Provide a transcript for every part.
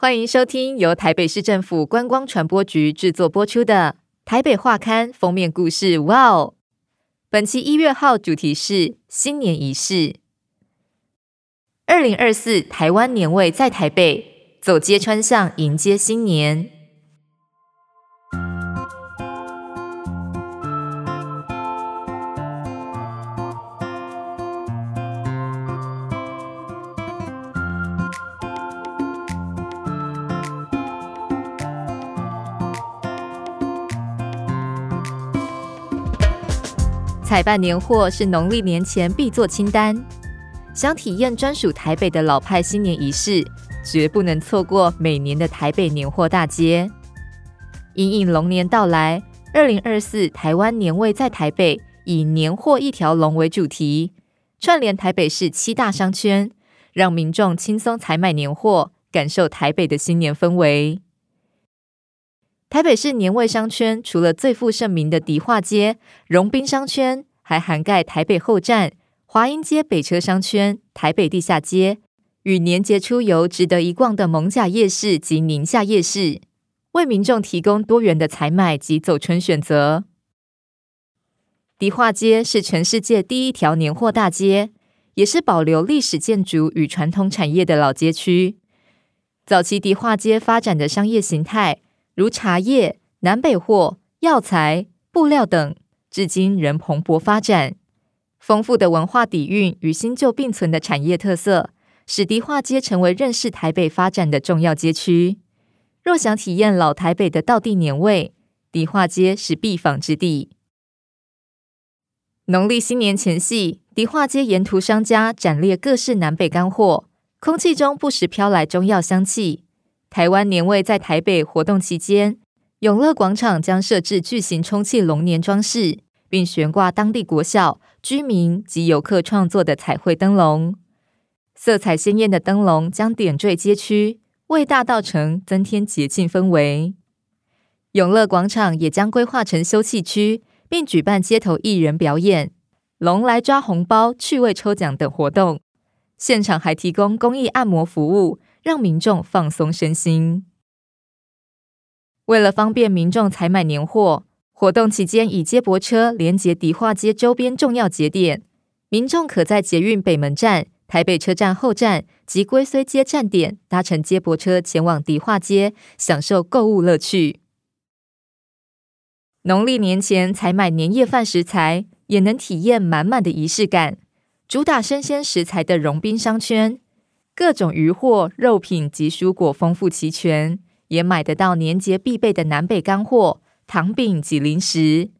欢迎收听由台北市政府观光传播局制作播出的《台北画刊》封面故事。哇哦！本期一月号主题是新年仪式。二零二四台湾年味在台北，走街穿巷迎接新年。采办年货是农历年前必做清单。想体验专属台北的老派新年仪式，绝不能错过每年的台北年货大街。因应龙年到来，二零二四台湾年味在台北，以年货一条龙为主题，串联台北市七大商圈，让民众轻松采买年货，感受台北的新年氛围。台北市年味商圈除了最负盛名的迪化街、荣宾商圈，还涵盖台北后站、华阴街北车商圈、台北地下街与年节出游值得一逛的蒙甲夜市及宁夏夜市，为民众提供多元的采买及走春选择。迪化街是全世界第一条年货大街，也是保留历史建筑与传统产业的老街区。早期迪化街发展的商业形态，如茶叶、南北货、药材、布料等，至今仍蓬勃发展。丰富的文化底蕴与新旧并存的产业特色，使迪化街成为认识台北发展的重要街区。若想体验老台北的道地年味，迪化街是必访之地。农历新年前夕，迪化街沿途商家展列各式南北干货，空气中不时飘来中药香气。台湾年味在台北活动期间，永乐广场将设置巨型充气龙年装饰，并悬挂当地国小、居民及游客创作的彩绘灯笼。色彩鲜艳的灯笼将点缀街区，为大道城增添节庆氛围。永乐广场也将规划成休憩区，并举办街头艺人表演、龙来抓红包、趣味抽奖等活动。现场还提供公益按摩服务。让民众放松身心。为了方便民众采买年货，活动期间以接驳车连接迪化街周边重要节点，民众可在捷运北门站、台北车站后站及龟绥街站点搭乘接驳车前往迪化街，享受购物乐趣。农历年前采买年夜饭食材，也能体验满满的仪式感。主打生鲜食材的融宾商圈。各种鱼货、肉品及蔬果丰富齐全，也买得到年节必备的南北干货、糖饼及零食。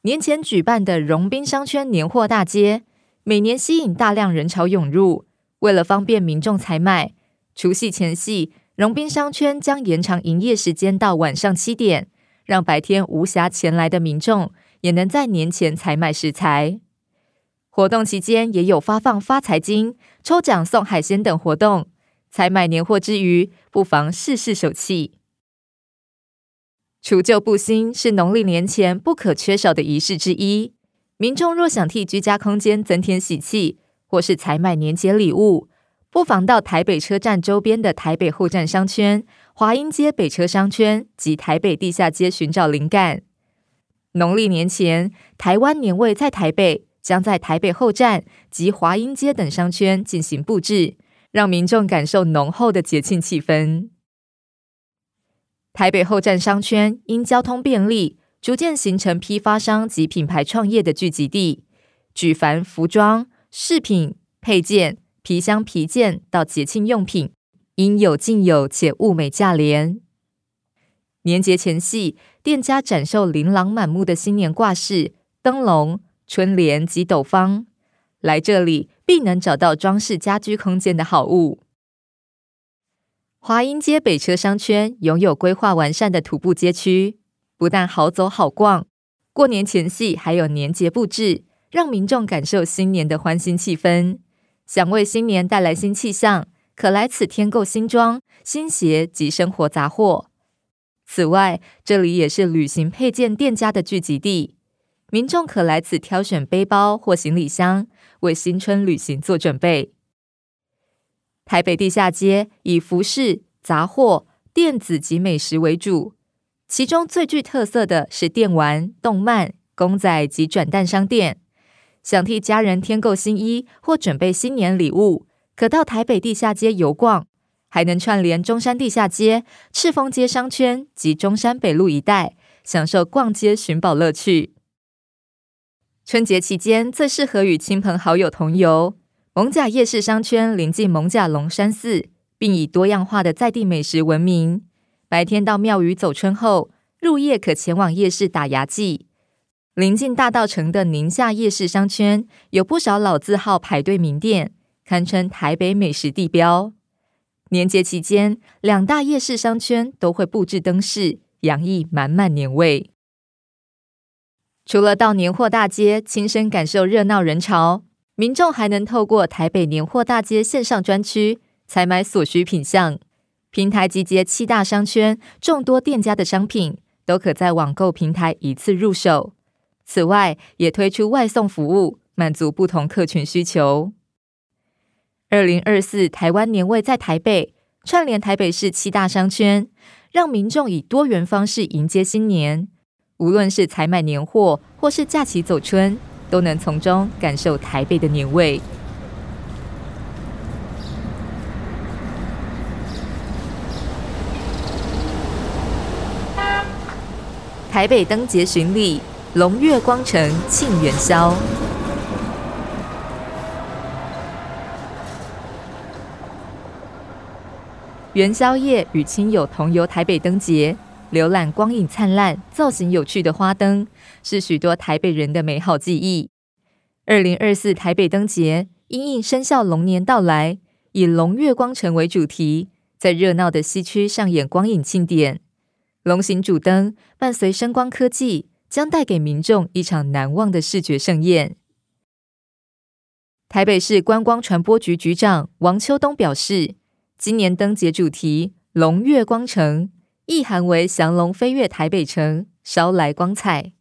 年前举办的荣宾商圈年货大街，每年吸引大量人潮涌入。为了方便民众采买，除夕前夕，荣宾商圈将延长营业时间到晚上七点，让白天无暇前来的民众也能在年前采买食材。活动期间也有发放发财金、抽奖送海鲜等活动。采买年货之余，不妨试试手气。除旧布新是农历年前不可缺少的仪式之一。民众若想替居家空间增添喜气，或是采买年节礼物，不妨到台北车站周边的台北后站商圈、华阴街北车商圈及台北地下街寻找灵感。农历年前，台湾年味在台北。将在台北后站及华阴街等商圈进行布置，让民众感受浓厚的节庆气氛。台北后站商圈因交通便利，逐渐形成批发商及品牌创业的聚集地，举凡服装、饰品、配件、皮箱、皮件到节庆用品，应有尽有，且物美价廉。年节前夕，店家展售琳琅满目的新年挂饰、灯笼。春联及斗方，来这里必能找到装饰家居空间的好物。华阴街北车商圈拥有规划完善的徒步街区，不但好走好逛，过年前夕还有年节布置，让民众感受新年的欢欣气氛。想为新年带来新气象，可来此添购新装、新鞋及生活杂货。此外，这里也是旅行配件店家的聚集地。民众可来此挑选背包或行李箱，为新春旅行做准备。台北地下街以服饰、杂货、电子及美食为主，其中最具特色的是电玩、动漫、公仔及转蛋商店。想替家人添购新衣或准备新年礼物，可到台北地下街游逛，还能串联中山地下街、赤峰街商圈及中山北路一带，享受逛街寻宝乐趣。春节期间最适合与亲朋好友同游。艋舺夜市商圈临近艋舺龙山寺，并以多样化的在地美食闻名。白天到庙宇走春后，入夜可前往夜市打牙祭。临近大道城的宁夏夜市商圈，有不少老字号排队名店，堪称台北美食地标。年节期间，两大夜市商圈都会布置灯饰，洋溢满满年味。除了到年货大街亲身感受热闹人潮，民众还能透过台北年货大街线上专区采买所需品项。平台集结七大商圈众多店家的商品，都可在网购平台一次入手。此外，也推出外送服务，满足不同客群需求。二零二四台湾年味在台北，串联台北市七大商圈，让民众以多元方式迎接新年。无论是采买年货，或是假期走春，都能从中感受台北的年味。台北灯节巡礼。龙月光城庆元宵，元宵夜与亲友同游台北灯节，浏览光影灿烂、造型有趣的花灯，是许多台北人的美好记忆。二零二四台北灯节因应生肖龙年到来，以龙月光城为主题，在热闹的西区上演光影庆典，龙形主灯伴随声光科技。将带给民众一场难忘的视觉盛宴。台北市观光传播局局长王秋东表示，今年灯节主题“龙月光城”，意涵为祥龙飞越台北城，捎来光彩，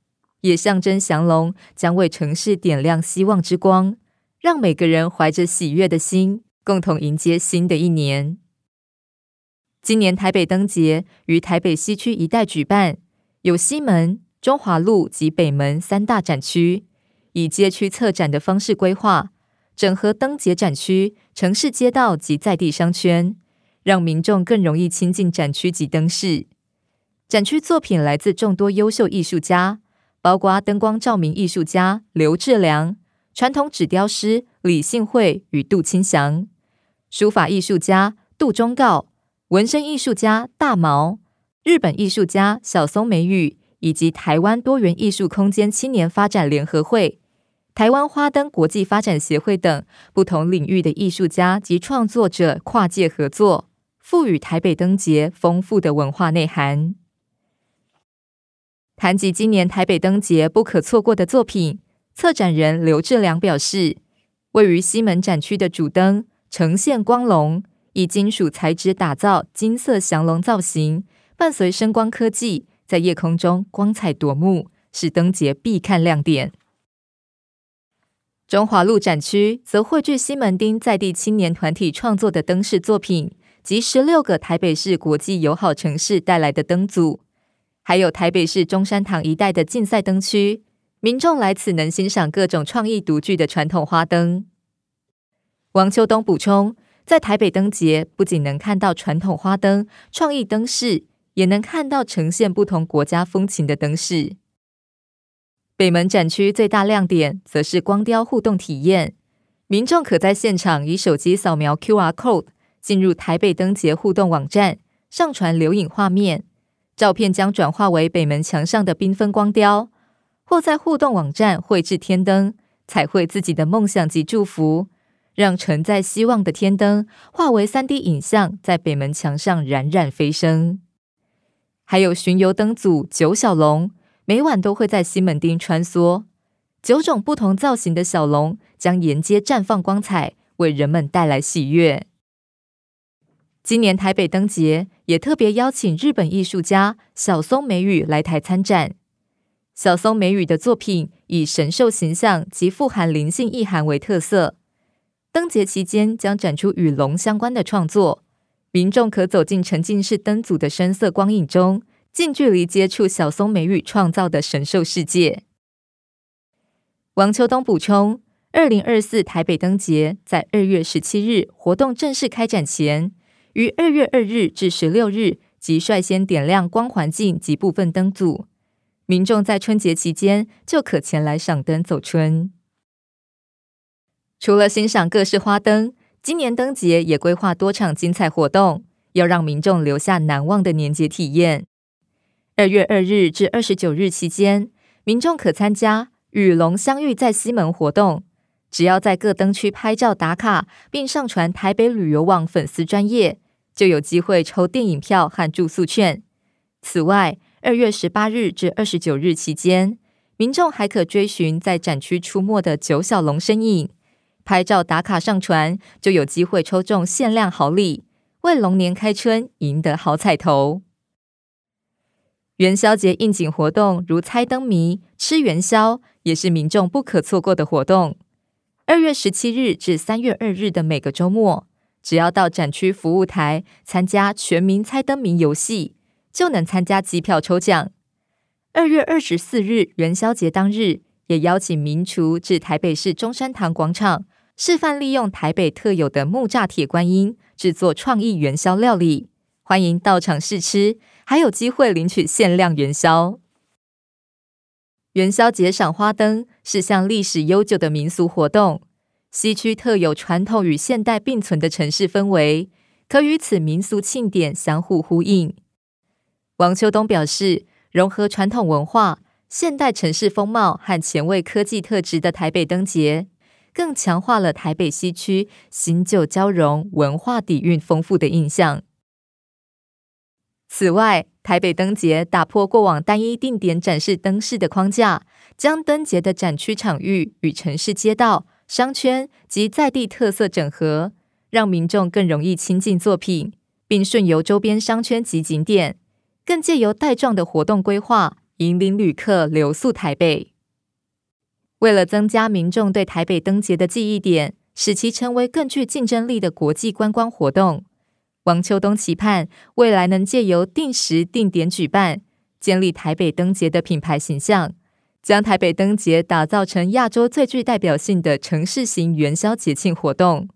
也象征祥龙将为城市点亮希望之光，让每个人怀着喜悦的心，共同迎接新的一年。今年台北灯节于台北西区一带举办，有西门。中华路及北门三大展区，以街区策展的方式规划，整合灯节展区、城市街道及在地商圈，让民众更容易亲近展区及灯饰。展区作品来自众多优秀艺术家，包括灯光照明艺术家刘志良、传统纸雕师李信惠与杜清祥、书法艺术家杜忠告、纹身艺术家大毛、日本艺术家小松美羽。以及台湾多元艺术空间青年发展联合会、台湾花灯国际发展协会等不同领域的艺术家及创作者跨界合作，赋予台北灯节丰富的文化内涵。谈及今年台北灯节不可错过的作品，策展人刘志良表示，位于西门展区的主灯呈现光龙，以金属材质打造金色祥龙造型，伴随声光科技。在夜空中光彩夺目，是灯节必看亮点。中华路展区则汇聚西门町在地青年团体创作的灯饰作品，及十六个台北市国际友好城市带来的灯组，还有台北市中山堂一带的竞赛灯区，民众来此能欣赏各种创意独具的传统花灯。王秋东补充，在台北灯节不仅能看到传统花灯、创意灯饰。也能看到呈现不同国家风情的灯饰。北门展区最大亮点则是光雕互动体验，民众可在现场以手机扫描 QR code 进入台北灯节互动网站，上传留影画面，照片将转化为北门墙上的缤纷光雕，或在互动网站绘制天灯，彩绘自己的梦想及祝福，让承载希望的天灯化为 3D 影像，在北门墙上冉冉飞升。还有巡游灯组九小龙，每晚都会在西门町穿梭。九种不同造型的小龙将沿街绽放光彩，为人们带来喜悦。今年台北灯节也特别邀请日本艺术家小松美羽来台参展。小松美羽的作品以神兽形象及富含灵性意涵为特色。灯节期间将展出与龙相关的创作。民众可走进沉浸式灯组的深色光影中，近距离接触小松美羽创造的神兽世界。王秋冬补充，二零二四台北灯节在二月十七日活动正式开展前，于二月二日至十六日即率先点亮光环境及部分灯组，民众在春节期间就可前来赏灯走春。除了欣赏各式花灯，今年灯节也规划多场精彩活动，要让民众留下难忘的年节体验。二月二日至二十九日期间，民众可参加。与龙相遇在西门活动，只要在各灯区拍照打卡，并上传台北旅游网粉丝专页，就有机会抽电影票和住宿券。此外，二月十八日至二十九日期间，民众还可追寻在展区出没的九小龙身影，拍照打卡上传，就有机会抽中限量好礼，为龙年开春赢得好彩头。元宵节应景活动如猜灯谜、吃元宵，也是民众不可错过的活动。二月十七日至三月二日的每个周末，只要到展区服务台参加全民猜灯谜游戏，就能参加机票抽奖。二月二十四日元宵节当日，也邀请名厨至台北市中山堂广场示范利用台北特有的木栅铁观音制作创意元宵料理，欢迎到场试吃。还有机会领取限量元宵。元宵节赏花灯是项历史悠久的民俗活动，西区特有传统与现代并存的城市氛围，可与此民俗庆典相互呼应。王秋冬表示，融合传统文化、现代城市风貌和前卫科技特质的台北灯节，更强化了台北西区新旧交融、文化底蕴丰富的印象。此外，台北灯节打破过往单一定点展示灯饰的框架，将灯节的展区场域与城市街道、商圈及在地特色整合，让民众更容易亲近作品，并顺游周边商圈及景点，更借由带状的活动规划，引领旅客留宿台北。为了增加民众对台北灯节的记忆点，使其成为更具竞争力的国际观光活动。王秋冬期盼未来能借由定时定点举办，建立台北灯节的品牌形象，将台北灯节打造成亚洲最具代表性的城市型元宵节庆活动。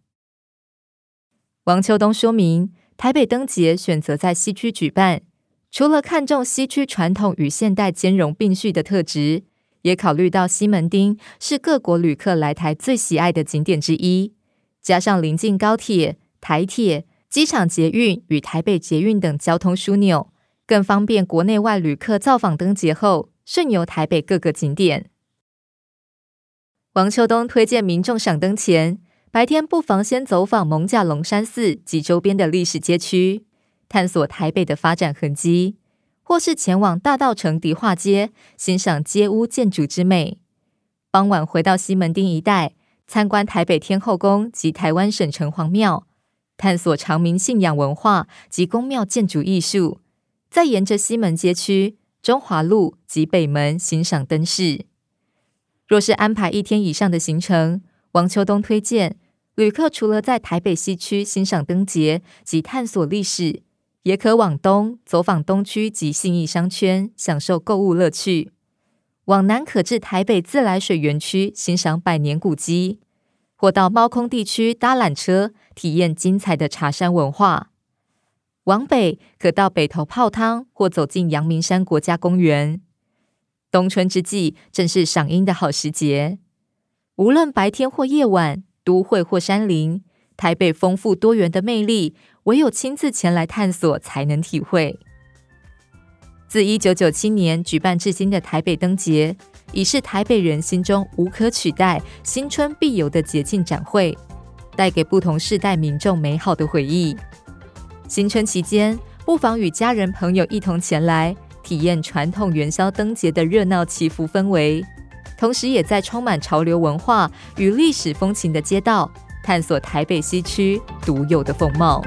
王秋冬说明，台北灯节选择在西区举办，除了看重西区传统与现代兼容并蓄的特质，也考虑到西门町是各国旅客来台最喜爱的景点之一，加上临近高铁、台铁。机场捷运与台北捷运等交通枢纽，更方便国内外旅客造访灯节后顺游台北各个景点。王秋冬推荐民众赏灯前，白天不妨先走访艋舺龙山寺及周边的历史街区，探索台北的发展痕迹；或是前往大道城迪化街，欣赏街屋建筑之美。傍晚回到西门町一带，参观台北天后宫及台湾省城隍庙。探索长明信仰文化及宫庙建筑艺术，再沿着西门街区、中华路及北门欣赏灯饰。若是安排一天以上的行程，王秋冬推荐旅客除了在台北西区欣赏灯节及探索历史，也可往东走访东区及信义商圈，享受购物乐趣；往南可至台北自来水园区欣赏百年古迹。或到猫空地区搭缆车，体验精彩的茶山文化；往北可到北投泡汤，或走进阳明山国家公园。冬春之际，正是赏樱的好时节。无论白天或夜晚，都会或山林，台北丰富多元的魅力，唯有亲自前来探索，才能体会。自一九九七年举办至今的台北灯节，已是台北人心中无可取代、新春必游的节庆展会，带给不同世代民众美好的回忆。新春期间，不妨与家人朋友一同前来，体验传统元宵灯节的热闹祈福氛围，同时也在充满潮流文化与历史风情的街道，探索台北西区独有的风貌。